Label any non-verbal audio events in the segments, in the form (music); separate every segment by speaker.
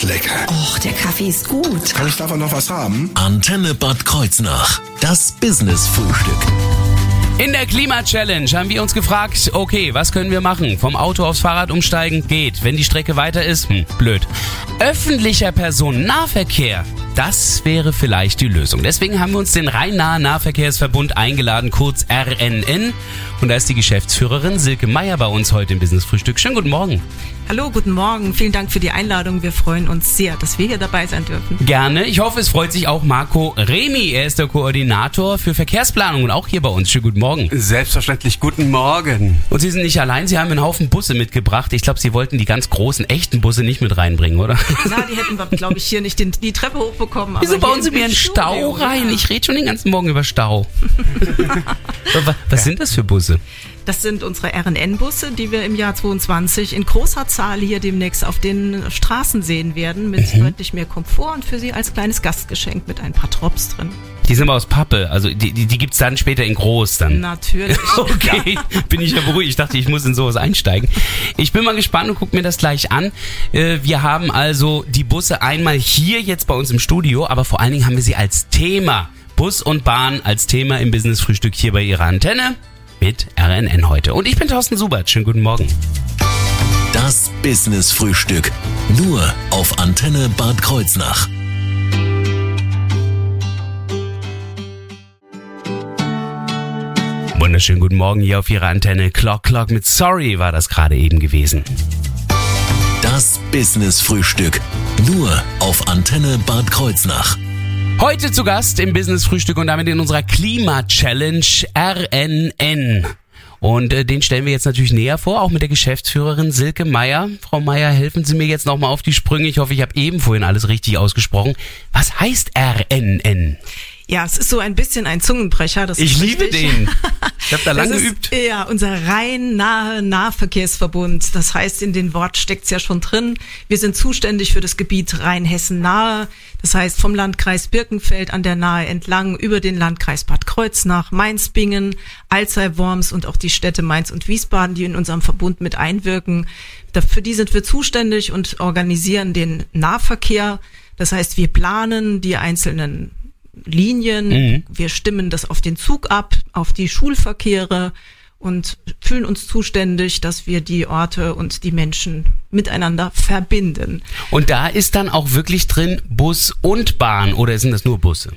Speaker 1: ist lecker.
Speaker 2: Och, der Kaffee ist gut.
Speaker 1: Kann ich davon noch was haben?
Speaker 3: Antenne Bad Kreuznach. Das Business-Frühstück.
Speaker 4: In der Klima-Challenge haben wir uns gefragt, okay, was können wir machen? Vom Auto aufs Fahrrad umsteigen? Geht. Wenn die Strecke weiter ist? Hm, blöd. Öffentlicher Personennahverkehr? Das wäre vielleicht die Lösung. Deswegen haben wir uns den Rhein-Nahe Nahverkehrsverbund eingeladen, kurz RNN. Und da ist die Geschäftsführerin Silke Meyer bei uns heute im Business-Frühstück. Schönen guten Morgen.
Speaker 5: Hallo, guten Morgen. Vielen Dank für die Einladung. Wir freuen uns sehr, dass wir hier dabei sein dürfen.
Speaker 4: Gerne. Ich hoffe, es freut sich auch Marco Remi. Er ist der Koordinator für Verkehrsplanung und auch hier bei uns. Schönen guten Morgen.
Speaker 6: Selbstverständlich guten Morgen.
Speaker 4: Und Sie sind nicht allein, Sie haben einen Haufen Busse mitgebracht. Ich glaube, Sie wollten die ganz großen, echten Busse nicht mit reinbringen, oder?
Speaker 5: Na, die hätten wir, glaube ich, hier nicht den, die Treppe hochbekommen.
Speaker 4: Wieso
Speaker 5: aber
Speaker 4: bauen Sie mir einen Stau rein? Ich rede schon den ganzen Morgen über Stau. (laughs) was was sind das für Busse?
Speaker 5: Das sind unsere RNN-Busse, die wir im Jahr 22 in großer Zahl hier demnächst auf den Straßen sehen werden, mit
Speaker 4: Mhm.
Speaker 5: deutlich mehr Komfort und für Sie als kleines Gastgeschenk mit ein paar Drops drin.
Speaker 4: Die sind aber aus Pappe. Also die, die, die gibt's dann später in groß dann.
Speaker 5: Natürlich. (laughs)
Speaker 4: Okay, bin ich ja beruhigt. Ich dachte, ich muss in sowas einsteigen. Ich bin mal gespannt und guck mir das gleich an. Äh, Wir haben also die Busse einmal hier jetzt bei uns im Studio, aber vor allen Dingen haben wir sie als Thema. Bus und Bahn als Thema im Business-Frühstück hier bei Ihrer Antenne mit RNN heute. Und ich bin Thorsten Subert. Schönen guten Morgen.
Speaker 3: Das Business-Frühstück. Nur auf Antenne Bad Kreuznach.
Speaker 4: Wunderschönen guten Morgen hier auf Ihrer Antenne. Clock Clock mit Sorry war das gerade eben gewesen.
Speaker 3: Das Business-Frühstück. Nur auf Antenne Bad Kreuznach.
Speaker 4: Heute zu Gast im Business Frühstück und damit in unserer Klima Challenge RNN. Und äh, den stellen wir jetzt natürlich näher vor, auch mit der Geschäftsführerin Silke Meyer. Frau Meyer, helfen Sie mir jetzt nochmal auf die Sprünge. Ich hoffe, ich habe eben vorhin alles richtig ausgesprochen. Was heißt RNN?
Speaker 5: Ja, es ist so ein bisschen ein Zungenbrecher. Das
Speaker 4: Ich liebe den. (laughs) Ich habe da lange
Speaker 5: ist,
Speaker 4: geübt.
Speaker 5: Ja, unser rein nahe Nahverkehrsverbund. Das heißt, in den Wort steckt's ja schon drin. Wir sind zuständig für das Gebiet Rheinhessen-Nahe. Das heißt, vom Landkreis Birkenfeld an der Nahe entlang über den Landkreis Bad Kreuznach, Mainz-Bingen, Alzey-Worms und auch die Städte Mainz und Wiesbaden, die in unserem Verbund mit einwirken. Für die sind wir zuständig und organisieren den Nahverkehr. Das heißt, wir planen die einzelnen Linien.
Speaker 4: Mhm.
Speaker 5: Wir stimmen das auf den Zug ab, auf die Schulverkehre und fühlen uns zuständig, dass wir die Orte und die Menschen miteinander verbinden.
Speaker 4: Und da ist dann auch wirklich drin Bus und Bahn oder sind das nur Busse?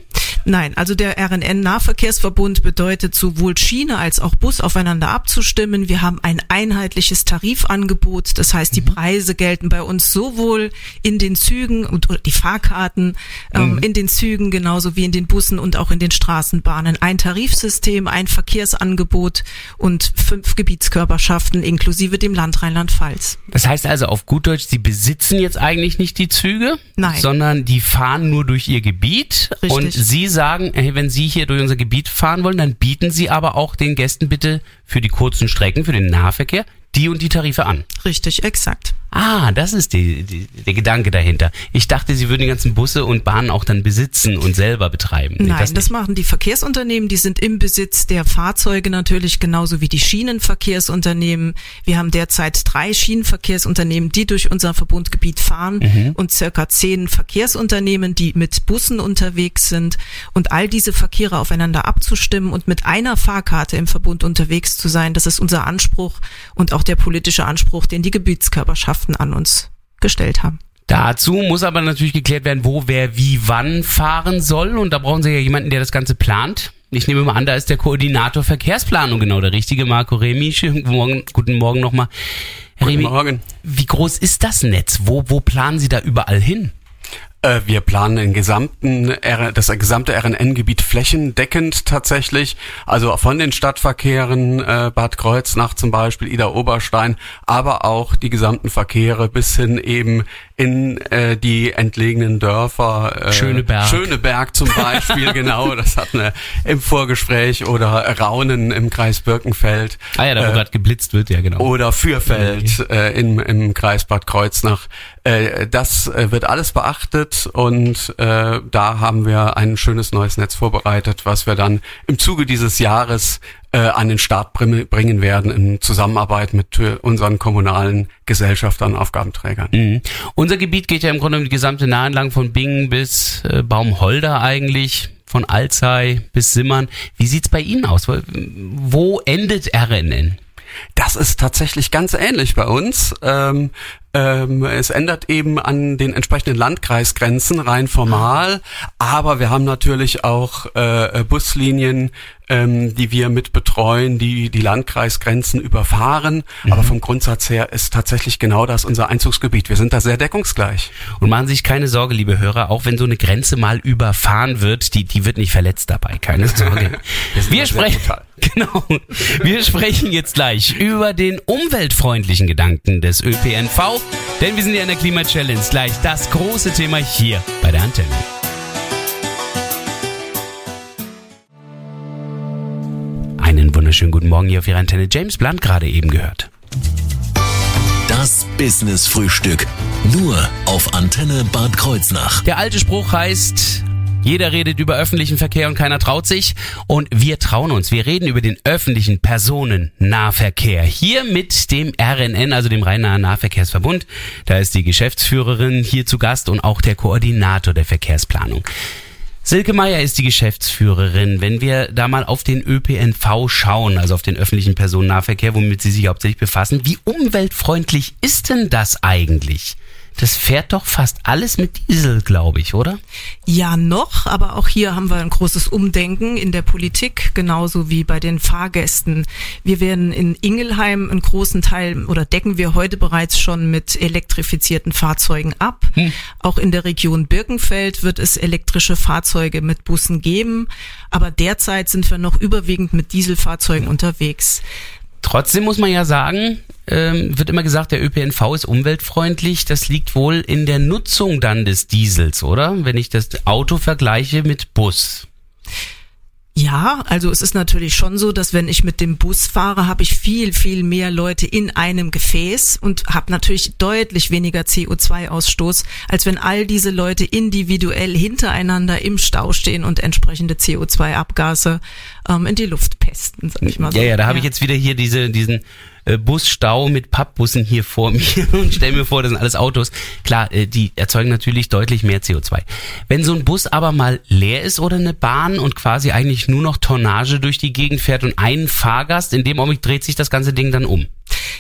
Speaker 5: Nein, also der RNN-Nahverkehrsverbund bedeutet sowohl Schiene als auch Bus aufeinander abzustimmen. Wir haben ein einheitliches Tarifangebot. Das heißt, die Preise gelten bei uns sowohl in den Zügen und die Fahrkarten ähm, in den Zügen genauso wie in den Bussen und auch in den Straßenbahnen. Ein Tarifsystem, ein Verkehrsangebot und fünf Gebietskörperschaften inklusive dem Land Rheinland-Pfalz.
Speaker 4: Das heißt also auf gut Deutsch, Sie besitzen jetzt eigentlich nicht die Züge,
Speaker 5: Nein.
Speaker 4: sondern die fahren nur durch Ihr Gebiet.
Speaker 5: Richtig.
Speaker 4: Und Sie sagen, hey, wenn Sie hier durch unser Gebiet fahren wollen, dann bieten Sie aber auch den Gästen bitte für die kurzen Strecken, für den Nahverkehr, die und die Tarife an.
Speaker 5: Richtig, exakt.
Speaker 4: Ah, das ist die, die, der Gedanke dahinter. Ich dachte, Sie würden die ganzen Busse und Bahnen auch dann besitzen und selber betreiben.
Speaker 5: Nein, das,
Speaker 4: nicht.
Speaker 5: machen die Verkehrsunternehmen, die sind im Besitz der Fahrzeuge natürlich genauso wie die Schienenverkehrsunternehmen. Wir haben derzeit drei Schienenverkehrsunternehmen, die durch unser Verbundgebiet fahren
Speaker 4: Mhm.
Speaker 5: und circa zehn Verkehrsunternehmen, die mit Bussen unterwegs sind und all diese Verkehre aufeinander abzustimmen und mit einer Fahrkarte im Verbund unterwegs zu sein, das ist unser Anspruch und auch der politische Anspruch, den die Gebietskörperschaften an uns gestellt haben.
Speaker 4: Dazu muss aber natürlich geklärt werden, wo wer wie wann fahren soll. Und da brauchen Sie ja jemanden, der das Ganze plant. Ich nehme mal an, da ist der Koordinator Verkehrsplanung genau der richtige, Marco Remi. Schönen guten Morgen, guten Morgen nochmal. Herr
Speaker 6: Guten
Speaker 4: Remi,
Speaker 6: Morgen.
Speaker 4: wie groß ist das Netz? Wo, wo planen Sie da überall hin?
Speaker 6: Äh, wir planen den gesamten, das gesamte RNN-Gebiet flächendeckend tatsächlich. Also von den Stadtverkehren äh, Bad Kreuznach zum Beispiel, Ida Oberstein, aber auch die gesamten Verkehre bis hin eben in äh, die entlegenen Dörfer. Äh,
Speaker 4: Schöneberg.
Speaker 6: Schöneberg zum (laughs) Beispiel, genau. Das hatten wir im Vorgespräch oder Raunen im Kreis Birkenfeld.
Speaker 4: Ah ja, da wo
Speaker 6: Äh,
Speaker 4: gerade geblitzt wird, ja genau.
Speaker 6: oder Fürfeld äh, im, im Kreis Bad Kreuznach. Äh, das äh, wird alles beachtet und äh, da haben wir ein schönes neues Netz vorbereitet, was wir dann im Zuge dieses Jahres äh, an den Start bringen werden in Zusammenarbeit mit unseren kommunalen Gesellschaftern, Aufgabenträgern.
Speaker 4: Mhm. Unser Gebiet geht ja im Grunde um die gesamte Nahe entlang von Bingen bis äh, Baumholder eigentlich von Alzey bis Simmern. Wie sieht's bei Ihnen aus? Wo endet RNN?
Speaker 6: Das ist tatsächlich ganz ähnlich bei uns. Ähm, ähm, es ändert eben an den entsprechenden Landkreisgrenzen rein formal, aber wir haben natürlich auch äh, Buslinien, ähm, die wir mit betreuen, die die Landkreisgrenzen überfahren. Mhm. Aber vom Grundsatz her ist tatsächlich genau das unser Einzugsgebiet. Wir sind da sehr deckungsgleich.
Speaker 4: Und machen Sie sich keine Sorge, liebe Hörer, auch wenn so eine Grenze mal überfahren wird, die, die wird nicht verletzt dabei. Keine Sorge. (laughs) wir, wir sprechen, (laughs) genau. Wir sprechen jetzt gleich über den umweltfreundlichen Gedanken des ÖPNV, denn wir sind ja in der Klima Challenge gleich das große Thema hier bei der Antenne. Einen wunderschönen guten Morgen hier auf Ihrer Antenne. James Blunt gerade eben gehört.
Speaker 3: Das Business Frühstück. Nur auf Antenne Bad Kreuznach.
Speaker 4: Der alte Spruch heißt, jeder redet über öffentlichen Verkehr und keiner traut sich. Und wir trauen uns. Wir reden über den öffentlichen Personennahverkehr. Hier mit dem RNN, also dem Rhein-Nahen Nahverkehrsverbund. Da ist die Geschäftsführerin hier zu Gast und auch der Koordinator der Verkehrsplanung. Silke Meier ist die Geschäftsführerin. Wenn wir da mal auf den ÖPNV schauen, also auf den öffentlichen Personennahverkehr, womit Sie sich hauptsächlich befassen, wie umweltfreundlich ist denn das eigentlich? Das fährt doch fast alles mit Diesel, glaube ich, oder?
Speaker 5: Ja, noch, aber auch hier haben wir ein großes Umdenken in der Politik, genauso wie bei den Fahrgästen. Wir werden in Ingelheim einen großen Teil oder decken wir heute bereits schon mit elektrifizierten Fahrzeugen ab. Hm. Auch in der Region Birkenfeld wird es elektrische Fahrzeuge mit Bussen geben, aber derzeit sind wir noch überwiegend mit Dieselfahrzeugen unterwegs.
Speaker 4: Trotzdem muss man ja sagen, ähm, wird immer gesagt, der ÖPNV ist umweltfreundlich. Das liegt wohl in der Nutzung dann des Diesels, oder? Wenn ich das Auto vergleiche mit Bus.
Speaker 5: Ja, also es ist natürlich schon so, dass wenn ich mit dem Bus fahre, habe ich viel, viel mehr Leute in einem Gefäß und habe natürlich deutlich weniger CO2-Ausstoß, als wenn all diese Leute individuell hintereinander im Stau stehen und entsprechende CO2-Abgase ähm, in die Luft pesten,
Speaker 4: sag ich mal so. Ja, ja, da habe ich jetzt wieder hier diese, diesen äh, Busstau mit Pappbussen hier vor mir (laughs) und stell mir vor, das sind alles Autos. Klar, äh, die erzeugen natürlich deutlich mehr CO2. Wenn so ein Bus aber mal leer ist oder eine Bahn und quasi eigentlich nur noch Tonnage durch die Gegend fährt und ein Fahrgast, in dem Augenblick dreht sich das ganze Ding dann um.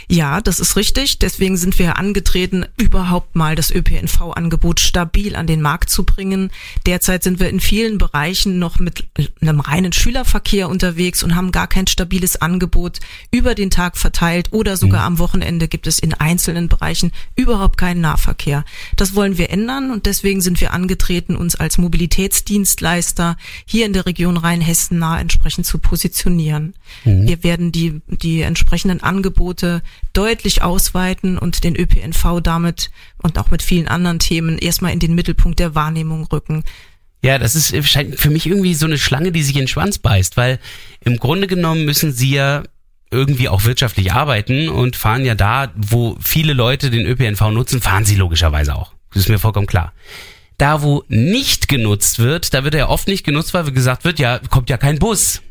Speaker 5: Ja, das ist richtig. Deswegen sind wir angetreten, überhaupt mal das ÖPNV-Angebot stabil an den Markt zu bringen. Derzeit sind wir in vielen Bereichen noch mit einem reinen Schülerverkehr unterwegs und haben gar kein stabiles Angebot über den Tag verteilt oder sogar mhm. am Wochenende gibt es in einzelnen Bereichen überhaupt keinen Nahverkehr. Das wollen wir ändern und deswegen sind wir angetreten, uns als Mobilitätsdienstleister hier in der Region Rheinhessen nah entsprechend zu positionieren. Mhm. Wir werden die, die entsprechenden Angebote deutlich ausweiten und den ÖPNV damit und auch mit vielen anderen Themen erstmal in den Mittelpunkt der Wahrnehmung rücken.
Speaker 4: Ja, das ist scheint für mich irgendwie so eine Schlange, die sich in den Schwanz beißt, weil im Grunde genommen müssen sie ja irgendwie auch wirtschaftlich arbeiten und fahren ja da, wo viele Leute den ÖPNV nutzen, fahren sie logischerweise auch. Das ist mir vollkommen klar. Da, wo nicht genutzt wird, da wird er oft nicht genutzt, weil gesagt wird, ja, kommt ja kein Bus.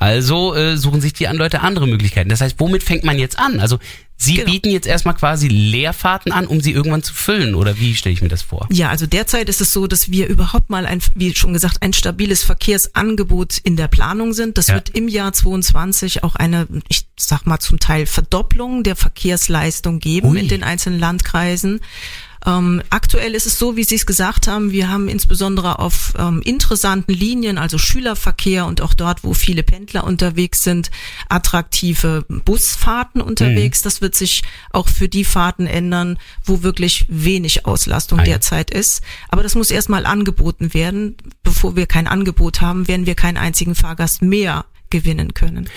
Speaker 4: Also äh, suchen sich die Leute andere Möglichkeiten. Das heißt, womit fängt man jetzt an? Also Sie genau. bieten jetzt erstmal quasi Leerfahrten an, um sie irgendwann zu füllen, oder wie stelle ich mir das vor?
Speaker 5: Ja, also derzeit ist es so, dass wir überhaupt mal ein, wie schon gesagt, ein stabiles Verkehrsangebot in der Planung sind. Das ja. wird im Jahr 22 auch eine, ich sag mal zum Teil Verdopplung der Verkehrsleistung geben Ui. in den einzelnen Landkreisen. Ähm, aktuell ist es so, wie Sie es gesagt haben, wir haben insbesondere auf ähm, interessanten Linien, also Schülerverkehr und auch dort, wo viele Pendler unterwegs sind, attraktive Busfahrten unterwegs. Mhm. Das wird sich auch für die Fahrten ändern, wo wirklich wenig Auslastung ah, derzeit ist. Aber das muss erstmal angeboten werden. Bevor wir kein Angebot haben, werden wir keinen einzigen Fahrgast mehr gewinnen können.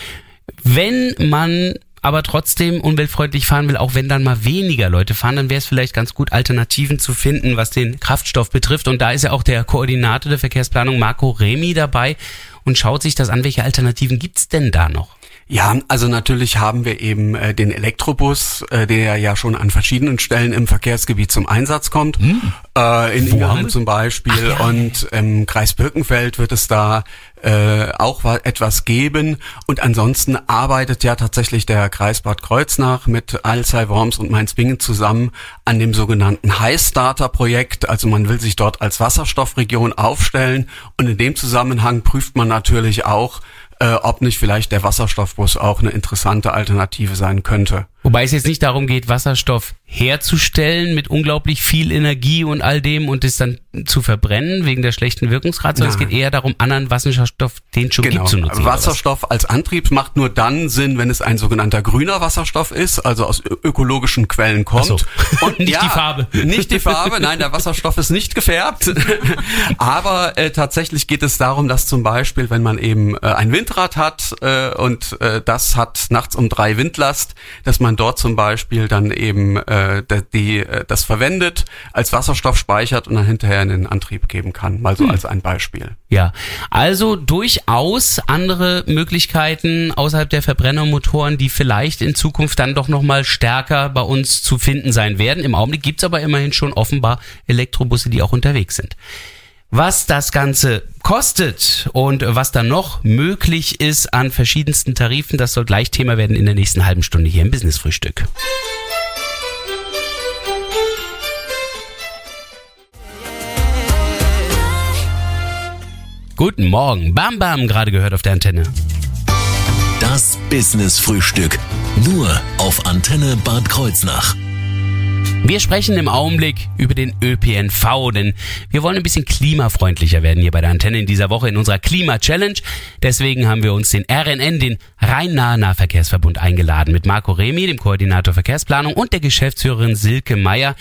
Speaker 4: Wenn man aber trotzdem umweltfreundlich fahren will, auch wenn dann mal weniger Leute fahren, dann wäre es vielleicht ganz gut, Alternativen zu finden, was den Kraftstoff betrifft. Und da ist ja auch der Koordinator der Verkehrsplanung, Marco Remi, dabei und schaut sich das an, welche Alternativen gibt's denn da noch?
Speaker 6: Ja, also natürlich haben wir eben äh, den Elektrobus, äh, der ja schon an verschiedenen Stellen im Verkehrsgebiet zum Einsatz kommt. Hm. Äh, in Ingelheim zum Beispiel Ach, ja, und im Kreis Birkenfeld wird es da äh, auch etwas geben. Und ansonsten arbeitet ja tatsächlich der Kreis Bad Kreuznach mit Alzey, Worms und Mainz-Bingen zusammen an dem sogenannten High Starter Projekt. Also man will sich dort als Wasserstoffregion aufstellen und in dem Zusammenhang prüft man natürlich auch, äh, ob nicht vielleicht der Wasserstoffbus auch eine interessante Alternative sein könnte.
Speaker 4: Wobei es jetzt nicht darum geht, Wasserstoff herzustellen mit unglaublich viel Energie und all dem und es dann zu verbrennen wegen der schlechten Wirkungsgrad, sondern es geht eher darum, anderen Wasserstoff, den schon genau. gibt, zu nutzen.
Speaker 6: Wasserstoff als Antrieb macht nur dann Sinn, wenn es ein sogenannter grüner Wasserstoff ist, also aus ökologischen Quellen kommt. So. (laughs)
Speaker 4: Und nicht ja, die Farbe.
Speaker 6: Nicht die Farbe, nein, der Wasserstoff ist nicht gefärbt. (laughs) Aber äh, tatsächlich geht es darum, dass zum Beispiel, wenn man eben äh, ein Windrad hat äh, und äh, das hat nachts um drei Windlast, dass man dort zum Beispiel dann eben äh, die, äh, das verwendet, als Wasserstoff speichert und dann hinterher in den Antrieb geben kann. Mal so hm. als ein Beispiel.
Speaker 4: Ja, also durchaus andere Möglichkeiten außerhalb der Verbrennermotoren, die vielleicht in Zukunft dann doch nochmal stärker bei uns zu finden sein werden. Im Augenblick gibt's aber immerhin schon offenbar Elektrobusse, die auch unterwegs sind. Was das Ganze kostet und was dann noch möglich ist an verschiedensten Tarifen, das soll gleich Thema werden in der nächsten halben Stunde hier im Business Frühstück. Guten Morgen, Bam Bam gerade gehört auf der Antenne.
Speaker 3: Das Business Frühstück nur auf Antenne Bad Kreuznach.
Speaker 4: Wir sprechen im Augenblick über den ÖPNV, denn wir wollen ein bisschen klimafreundlicher werden hier bei der Antenne in dieser Woche in unserer Klima-Challenge. Deswegen haben wir uns den RNN, den Rhein-Nahe-Nahverkehrsverbund, eingeladen mit Marco Remi, dem Koordinator Verkehrsplanung und der Geschäftsführerin Silke Meyer.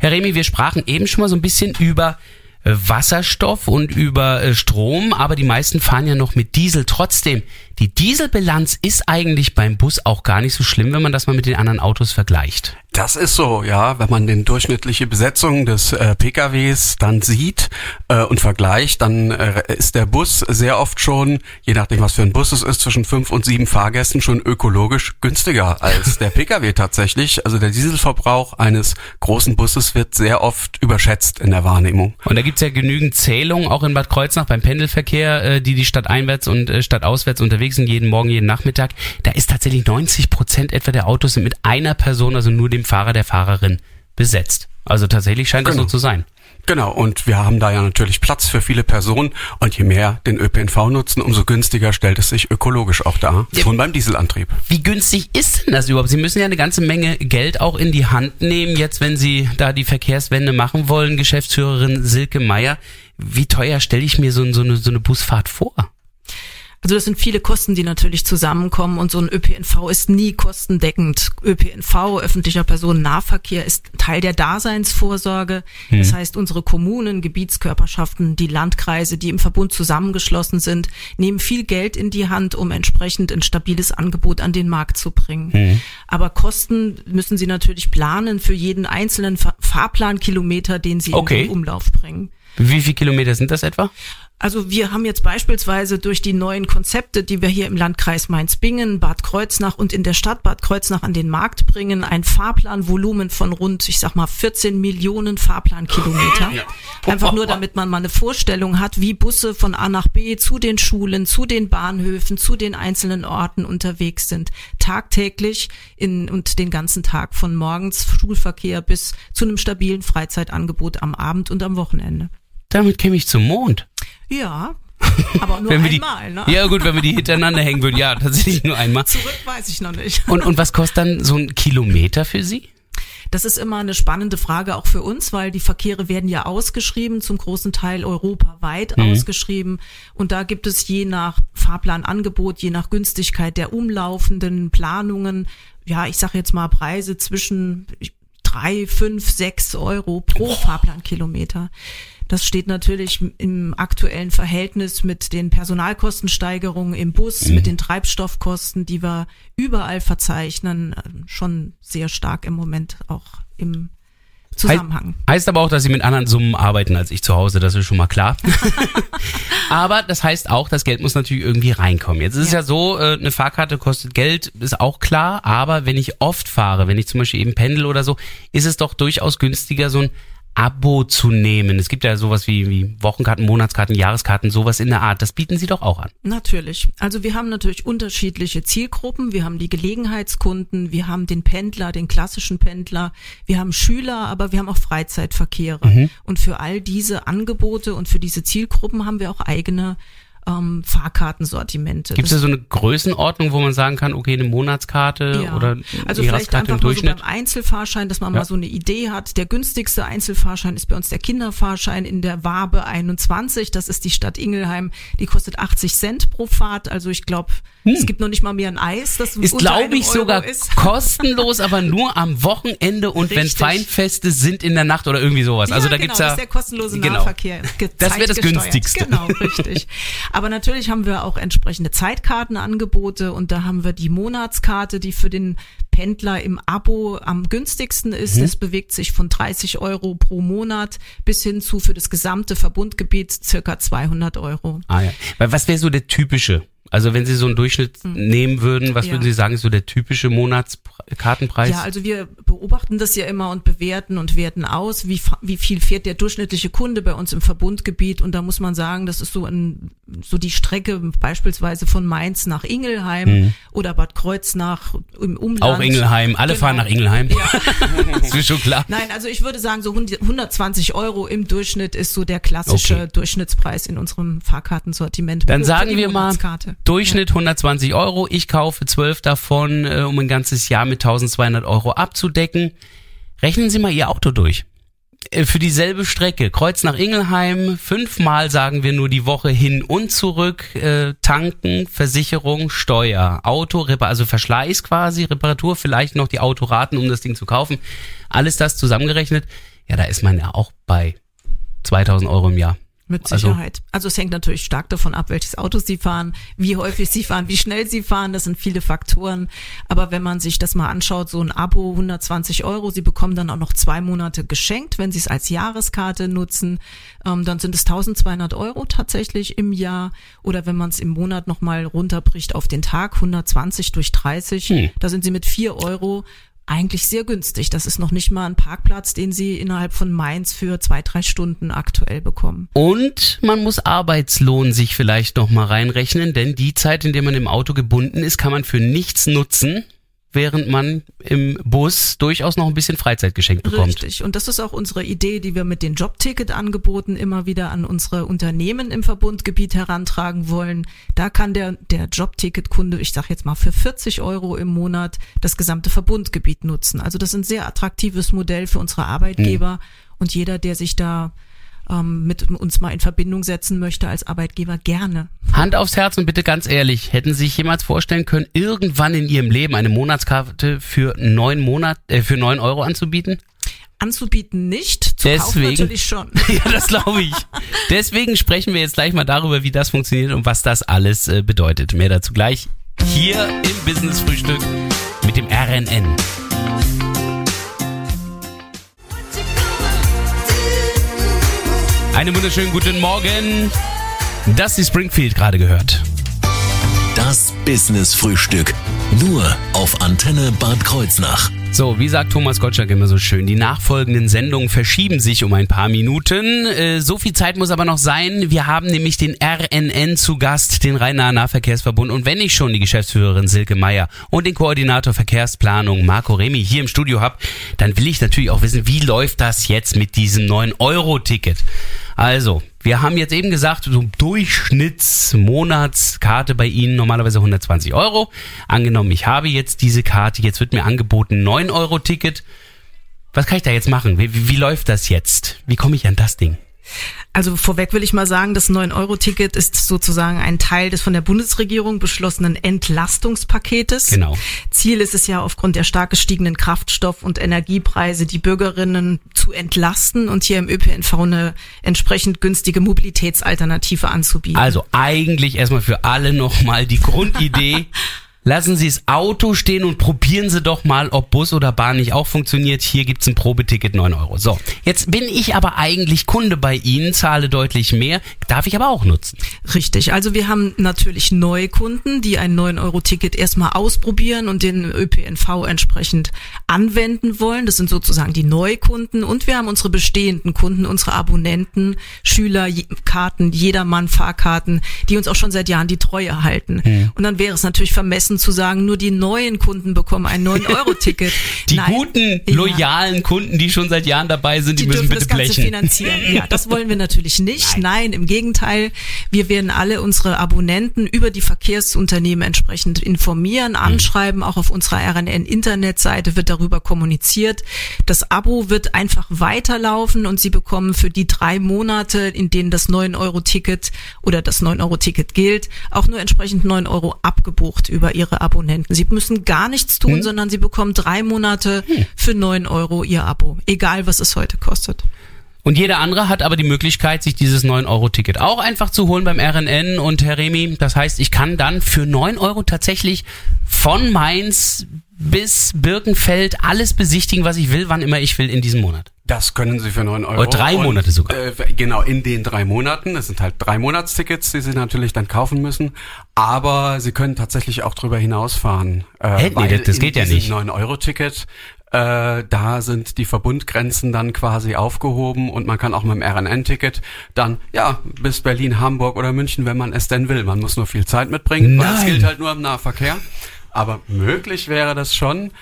Speaker 4: Herr Remi, wir sprachen eben schon mal so ein bisschen über Wasserstoff und über äh, Strom, aber die meisten fahren ja noch mit Diesel. Trotzdem, die Dieselbilanz ist eigentlich beim Bus auch gar nicht so schlimm, wenn man das mal mit den anderen Autos vergleicht.
Speaker 6: Das ist so, ja. Wenn man den durchschnittliche Besetzung des äh, PKWs dann sieht äh, und vergleicht, dann äh, ist der Bus sehr oft schon, je nachdem was für ein Bus es ist, zwischen fünf und sieben Fahrgästen schon ökologisch günstiger als der (laughs) PKW tatsächlich. Also der Dieselverbrauch eines großen Busses wird sehr oft überschätzt in der Wahrnehmung.
Speaker 4: Und da gibt's ja genügend Zählungen, auch in Bad Kreuznach beim Pendelverkehr, äh, die die Stadt einwärts und äh, Stadt auswärts unterwegs sind, jeden Morgen, jeden Nachmittag. Da ist tatsächlich 90 Prozent etwa der Autos sind mit einer Person, also nur dem Fahrer, der Fahrerin besetzt. Also tatsächlich scheint genau. das so zu sein.
Speaker 6: Genau, und wir haben da ja natürlich Platz für viele Personen und je mehr den ÖPNV nutzen, umso günstiger stellt es sich ökologisch auch dar. Ja. Schon beim Dieselantrieb.
Speaker 4: Wie günstig ist denn das überhaupt? Sie müssen ja eine ganze Menge Geld auch in die Hand nehmen, jetzt wenn Sie da die Verkehrswende machen wollen, Geschäftsführerin Silke Meyer. Wie teuer stelle ich mir so, so, eine, so eine Busfahrt vor?
Speaker 5: Also das sind viele Kosten, die natürlich zusammenkommen und so ein ÖPNV ist nie kostendeckend. ÖPNV, öffentlicher Personennahverkehr, ist Teil der Daseinsvorsorge. Hm. Das heißt, unsere Kommunen, Gebietskörperschaften, die Landkreise, die im Verbund zusammengeschlossen sind, nehmen viel Geld in die Hand, um entsprechend ein stabiles Angebot an den Markt zu bringen. Hm. Aber Kosten müssen sie natürlich planen für jeden einzelnen Fahrplankilometer, den sie okay. in den Umlauf bringen.
Speaker 4: Wie viele Kilometer sind das etwa?
Speaker 5: Also wir haben jetzt beispielsweise durch die neuen Konzepte, die wir hier im Landkreis Mainz-Bingen, Bad Kreuznach und in der Stadt Bad Kreuznach an den Markt bringen, ein Fahrplanvolumen von rund, ich sag mal, 14 Millionen Fahrplankilometer. Ja. Einfach nur, damit man mal eine Vorstellung hat, wie Busse von A nach B zu den Schulen, zu den Bahnhöfen, zu den einzelnen Orten unterwegs sind. Tagtäglich in, und den ganzen Tag von morgens Schulverkehr bis zu einem stabilen Freizeitangebot am Abend und am Wochenende.
Speaker 4: Damit käme ich zum Mond.
Speaker 5: Ja, (laughs) aber nur einmal,
Speaker 4: die, ne? Ja gut, wenn wir die hintereinander hängen würden, ja, tatsächlich nur einmal.
Speaker 5: Zurück weiß ich noch nicht.
Speaker 4: Und, und was kostet dann so ein Kilometer für Sie?
Speaker 5: Das ist immer eine spannende Frage auch für uns, weil die Verkehre werden ja ausgeschrieben, zum großen Teil europaweit mhm. ausgeschrieben. Und da gibt es je nach Fahrplanangebot, je nach Günstigkeit der umlaufenden Planungen, ja, ich sage jetzt mal Preise zwischen drei, fünf, sechs Euro pro oh. Fahrplankilometer. Das steht natürlich im aktuellen Verhältnis mit den Personalkostensteigerungen im Bus, mhm. mit den Treibstoffkosten, die wir überall verzeichnen, schon sehr stark im Moment auch im Zusammenhang.
Speaker 4: Heißt aber auch, dass sie mit anderen Summen arbeiten als ich zu Hause, das ist schon mal klar. (laughs) aber das heißt auch, das Geld muss natürlich irgendwie reinkommen. Jetzt ist es ja,
Speaker 5: Ja.
Speaker 4: so, äh, eine Fahrkarte kostet Geld, ist auch klar, aber wenn ich oft fahre, wenn ich zum Beispiel eben pendel oder so, ist es doch durchaus günstiger, so ein Abo zu nehmen. Es gibt ja sowas wie, wie Wochenkarten, Monatskarten, Jahreskarten, sowas in der Art. Das bieten sie doch auch an.
Speaker 5: Natürlich. Also wir haben natürlich unterschiedliche Zielgruppen. Wir haben die Gelegenheitskunden, wir haben den Pendler, den klassischen Pendler, wir haben Schüler, aber wir haben auch Freizeitverkehre.
Speaker 4: Mhm.
Speaker 5: Und für all diese Angebote und für diese Zielgruppen haben wir auch eigene ähm, Fahrkartensortimente.
Speaker 4: Gibt es da
Speaker 5: Das-
Speaker 4: so eine Größenordnung, wo man sagen kann, okay, eine Monatskarte
Speaker 5: Ja.
Speaker 4: oder
Speaker 5: also vielleicht einfach
Speaker 4: im
Speaker 5: mal so
Speaker 4: Durchschnitt?
Speaker 5: beim Einzelfahrschein, dass man
Speaker 4: Ja.
Speaker 5: mal so eine Idee hat. Der günstigste Einzelfahrschein ist bei uns der Kinderfahrschein in der Wabe 21. Das ist die Stadt Ingelheim. Die kostet 80 Cent pro Fahrt. Also ich glaube, es gibt noch nicht mal mehr ein Eis. Das
Speaker 4: Hm. ist, glaube ich,
Speaker 5: Euro
Speaker 4: sogar
Speaker 5: ist.
Speaker 4: kostenlos, aber (laughs) nur am Wochenende und wenn
Speaker 5: Richtig.
Speaker 4: Feinfeste sind in der Nacht oder irgendwie sowas. Also
Speaker 5: ja,
Speaker 4: da
Speaker 5: genau,
Speaker 4: gibt's
Speaker 5: das
Speaker 4: ja
Speaker 5: ist der kostenlose
Speaker 4: Genau.
Speaker 5: Nahverkehr. ge-
Speaker 4: Das wäre das günstigste.
Speaker 5: Genau, richtig. (laughs) Aber natürlich haben wir auch entsprechende Zeitkartenangebote und da haben wir die Monatskarte, die für den Pendler im Abo am günstigsten ist.
Speaker 4: Mhm.
Speaker 5: Das bewegt sich von 30 Euro pro Monat bis hin zu für das gesamte Verbundgebiet circa 200 Euro.
Speaker 4: Ah ja. Weil was wäre so der typische? Also wenn Sie so einen Durchschnitt nehmen würden, was.
Speaker 5: Ja.
Speaker 4: würden Sie sagen, ist so der typische Monatskartenpreis?
Speaker 5: Ja, also wir beobachten das ja immer und bewerten und werten aus, wie, wie viel fährt der durchschnittliche Kunde bei uns im Verbundgebiet. Und da muss man sagen, das ist so, ein, so die Strecke beispielsweise von Mainz nach Ingelheim oder Bad Kreuznach im Umland.
Speaker 4: Auch Ingelheim, alle
Speaker 5: Genau.
Speaker 4: fahren nach Ingelheim. (laughs) ist mir schon klar.
Speaker 5: Nein, also ich würde sagen, so 100 120 Euro im Durchschnitt ist so der klassische
Speaker 4: Okay.
Speaker 5: Durchschnittspreis in unserem Fahrkartensortiment.
Speaker 4: Dann sagen wir mal. Durchschnitt 120 Euro. Ich kaufe 12 davon, äh, um ein ganzes Jahr mit 1200 Euro abzudecken. Rechnen Sie mal Ihr Auto durch. Äh, Für dieselbe Strecke, Kreuz nach Ingelheim, fünfmal sagen wir nur die Woche hin und zurück, äh, tanken, Versicherung, Steuer, Auto, Repar also Verschleiß quasi, Reparatur, vielleicht noch die Autoraten, um das Ding zu kaufen. Alles das zusammengerechnet, ja, da ist man ja auch bei 2000 Euro im Jahr.
Speaker 5: Mit
Speaker 4: Also-
Speaker 5: Sicherheit. Also, es hängt natürlich stark davon ab, welches Auto Sie fahren, wie häufig Sie fahren, wie schnell Sie fahren. Das sind viele Faktoren. Aber wenn man sich das mal anschaut, so ein Abo 120 Euro, Sie bekommen dann auch noch zwei Monate geschenkt, wenn Sie es als Jahreskarte nutzen. Ähm, dann sind es 1200 Euro tatsächlich im Jahr. Oder wenn man es im Monat nochmal runterbricht auf den Tag, 120 durch 30,
Speaker 4: Hm.
Speaker 5: da sind Sie mit vier Euro eigentlich sehr günstig. Das ist noch nicht mal ein Parkplatz, den Sie innerhalb von Mainz für zwei, drei Stunden aktuell bekommen.
Speaker 4: Und man muss Arbeitslohn sich vielleicht noch mal reinrechnen, denn die Zeit, in der man im Auto gebunden ist, kann man für nichts nutzen, während man im Bus durchaus noch ein bisschen Freizeit geschenkt bekommt.
Speaker 5: Richtig. Und das ist auch unsere Idee, die wir mit den Jobticket-Angeboten immer wieder an unsere Unternehmen im Verbundgebiet herantragen wollen. Da kann der, der Jobticket-Kunde, ich sage jetzt mal, für 40 Euro im Monat das gesamte Verbundgebiet nutzen. Also das ist ein sehr attraktives Modell für unsere Arbeitgeber. Und jeder, der sich da ähm, mit uns mal in Verbindung setzen möchte als Arbeitgeber, gerne.
Speaker 4: Hand aufs Herz und bitte ganz ehrlich, hätten Sie sich jemals vorstellen können, irgendwann in Ihrem Leben eine Monatskarte für neun Monat, äh, für neun Euro anzubieten?
Speaker 5: Anzubieten nicht, zu kaufen
Speaker 4: Deswegen-
Speaker 5: natürlich schon. (laughs)
Speaker 4: Ja, das glaube ich. Deswegen sprechen wir jetzt gleich mal darüber, wie das funktioniert und was das alles äh, bedeutet. Mehr dazu gleich hier im Business Frühstück mit dem RNN. Einen wunderschönen guten Morgen. Das ist Springfield gerade gehört.
Speaker 3: Das Business Frühstück. Nur auf Antenne Bad Kreuznach.
Speaker 4: So, wie sagt Thomas Gottschalk immer so schön, die nachfolgenden Sendungen verschieben sich um ein paar Minuten. Äh, so viel Zeit muss aber noch sein. Wir haben nämlich den RNN zu Gast, den Rhein-Nahe-Nahverkehrsverbund. Und wenn ich schon die Geschäftsführerin Silke Meier und den Koordinator Verkehrsplanung Marco Remi hier im Studio habe, dann will ich natürlich auch wissen, wie läuft das jetzt mit diesem 9-Euro-Ticket? Also, wir haben jetzt eben gesagt, so Durchschnittsmonatskarte bei Ihnen normalerweise 120 Euro. Angenommen, ich habe jetzt diese Karte, jetzt wird mir angeboten 9 Euro Ticket. Was kann ich da jetzt machen? Wie, wie, wie läuft das jetzt? Wie komme ich an das Ding?
Speaker 5: Also vorweg will ich mal sagen, das 9-Euro-Ticket ist sozusagen ein Teil des von der Bundesregierung beschlossenen Entlastungspaketes.
Speaker 4: Genau.
Speaker 5: Ziel ist es ja, aufgrund der stark gestiegenen Kraftstoff- und Energiepreise die Bürgerinnen zu entlasten und hier im ÖPNV eine entsprechend günstige Mobilitätsalternative anzubieten.
Speaker 4: Also eigentlich erstmal für alle nochmal die Grundidee. (laughs) Lassen Sie das Auto stehen und probieren Sie doch mal, ob Bus oder Bahn nicht auch funktioniert. Hier gibt's ein Probeticket 9 Euro. So, jetzt bin ich aber eigentlich Kunde bei Ihnen, zahle deutlich mehr, darf ich aber auch nutzen.
Speaker 5: Richtig, also wir haben natürlich neue Kunden, die ein 9-Euro-Ticket erstmal ausprobieren und den ÖPNV entsprechend anwenden wollen. Das sind sozusagen die Neukunden und wir haben unsere bestehenden Kunden, unsere Abonnenten, Schüler, Karten, jedermann Fahrkarten, die uns auch schon seit Jahren die Treue halten. Hm. Und dann wäre es natürlich vermessen, vergessen zu sagen, nur die neuen Kunden bekommen ein 9-Euro-Ticket. (laughs)
Speaker 4: die Nein. guten, loyalen ja. Kunden, die schon seit Jahren dabei sind, die, die müssen bitte das Ganze blechen.
Speaker 5: finanzieren. (laughs) Ja, das wollen wir natürlich nicht. Nein. Nein, im Gegenteil. Wir werden alle unsere Abonnenten über die Verkehrsunternehmen entsprechend informieren, mhm. anschreiben. Auch auf unserer RNN-Internetseite wird darüber kommuniziert. Das Abo wird einfach weiterlaufen und Sie bekommen für die drei Monate, in denen das 9-Euro-Ticket oder das 9-Euro-Ticket gilt, auch nur entsprechend 9 Euro abgebucht über Ihre ihre Abonnenten. Sie müssen gar nichts tun, hm. sondern sie bekommen drei Monate hm. für neun Euro ihr Abo, egal was es heute kostet.
Speaker 4: Und jeder andere hat aber die Möglichkeit, sich dieses 9-Euro-Ticket auch einfach zu holen beim RNN und Herr Remi. Das heißt, ich kann dann für 9 Euro tatsächlich von Mainz bis Birkenfeld alles besichtigen, was ich will, wann immer ich will in diesem Monat.
Speaker 6: Das können Sie für 9 Euro.
Speaker 4: Oder drei Monate und, sogar. Äh,
Speaker 6: genau, in den drei Monaten. Das sind halt drei Monatstickets, die Sie natürlich dann kaufen müssen. Aber Sie können tatsächlich auch drüber hinausfahren.
Speaker 4: Äh, nee, das, das geht ja nicht.
Speaker 6: 9-Euro-Ticket äh, da sind die Verbundgrenzen dann quasi aufgehoben und man kann auch mit dem RNN-Ticket dann, ja, bis Berlin, Hamburg oder München, wenn man es denn will. Man muss nur viel Zeit mitbringen, Nein. es gilt halt nur im Nahverkehr. Aber möglich wäre das schon.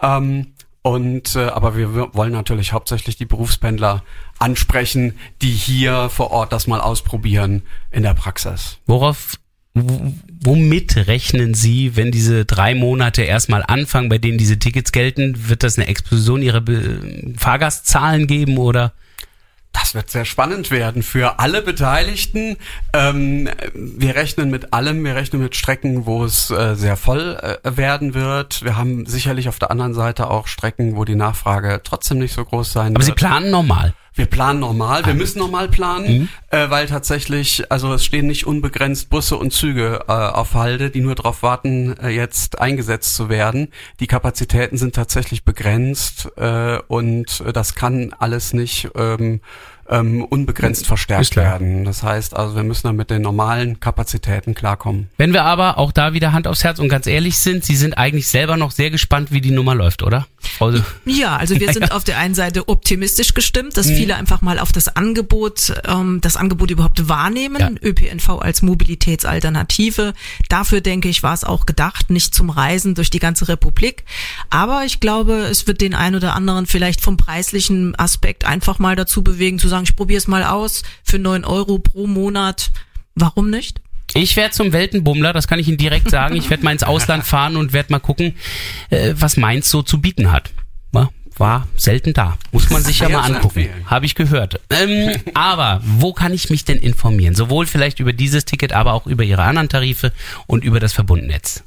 Speaker 6: Ähm, und äh, aber wir wollen natürlich hauptsächlich die Berufspendler ansprechen, die hier vor Ort das mal ausprobieren in der Praxis.
Speaker 4: Worauf womit rechnen Sie, wenn diese drei Monate erstmal anfangen, bei denen diese Tickets gelten? Wird das eine Explosion Ihrer Fahrgastzahlen geben oder?
Speaker 6: Das wird sehr spannend werden für alle Beteiligten. Ähm, wir rechnen mit allem. Wir rechnen mit Strecken, wo es äh, sehr voll äh, werden wird. Wir haben sicherlich auf der anderen Seite auch Strecken, wo die Nachfrage trotzdem nicht so groß sein
Speaker 4: Aber
Speaker 6: wird.
Speaker 4: Sie planen normal?
Speaker 6: Wir planen normal, wir müssen normal planen, mhm. äh, weil tatsächlich, also es stehen nicht unbegrenzt Busse und Züge äh, auf Halde, die nur darauf warten, äh, jetzt eingesetzt zu werden. Die Kapazitäten sind tatsächlich begrenzt äh, und das kann alles nicht ähm, ähm, unbegrenzt verstärkt werden. Das heißt also, wir müssen dann mit den normalen Kapazitäten klarkommen.
Speaker 4: Wenn wir aber auch da wieder Hand aufs Herz und ganz ehrlich sind, Sie sind eigentlich selber noch sehr gespannt, wie die Nummer läuft, oder?
Speaker 5: Also ja, also wir (laughs) sind auf der einen Seite optimistisch gestimmt, dass mhm. viele einfach mal auf das Angebot, ähm, das Angebot überhaupt wahrnehmen, ja. ÖPNV als Mobilitätsalternative. Dafür denke ich, war es auch gedacht, nicht zum Reisen durch die ganze Republik. Aber ich glaube, es wird den einen oder anderen vielleicht vom preislichen Aspekt einfach mal dazu bewegen, zu sagen, ich probiere es mal aus für neun Euro pro Monat. Warum nicht?
Speaker 4: Ich werde zum Weltenbummler, das kann ich Ihnen direkt sagen. Ich werde mal ins Ausland fahren und werde mal gucken, äh, was Mainz so zu bieten hat. War selten da. Muss man sich ja mal angucken. Habe ich gehört. Ähm, aber wo kann ich mich denn informieren? Sowohl vielleicht über dieses Ticket, aber auch über Ihre anderen Tarife und über das Verbundnetz.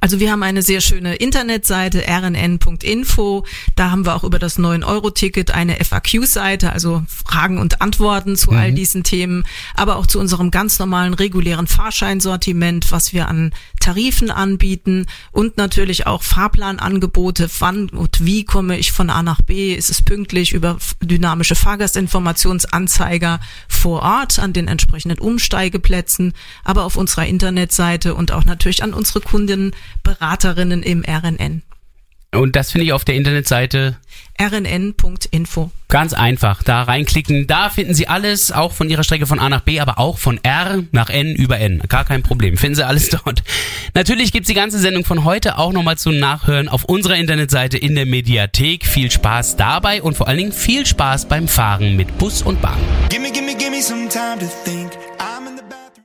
Speaker 5: Also wir haben eine sehr schöne Internetseite rnn.info. Da haben wir auch über das 9-Euro-Ticket eine FAQ-Seite, also Fragen und Antworten zu mhm. all diesen Themen, aber auch zu unserem ganz normalen regulären Fahrscheinsortiment, was wir an Tarifen anbieten und natürlich auch Fahrplanangebote, wann und wie komme ich von A nach B, ist es pünktlich über dynamische Fahrgastinformationsanzeiger vor Ort an den entsprechenden Umsteigeplätzen, aber auf unserer Internetseite und auch natürlich an unsere Kundinnen Beraterinnen im RNN.
Speaker 4: Und das finde ich auf der Internetseite
Speaker 5: rnn.info.
Speaker 4: Ganz einfach, da reinklicken. Da finden Sie alles, auch von Ihrer Strecke von A nach B, aber auch von R nach N über N. Gar kein Problem, finden Sie alles (laughs) dort. Natürlich gibt's die ganze Sendung von heute auch nochmal zum Nachhören auf unserer Internetseite in der Mediathek. Viel Spaß dabei und vor allen Dingen viel Spaß beim Fahren mit Bus und Bahn. Gimme, gimme, gimme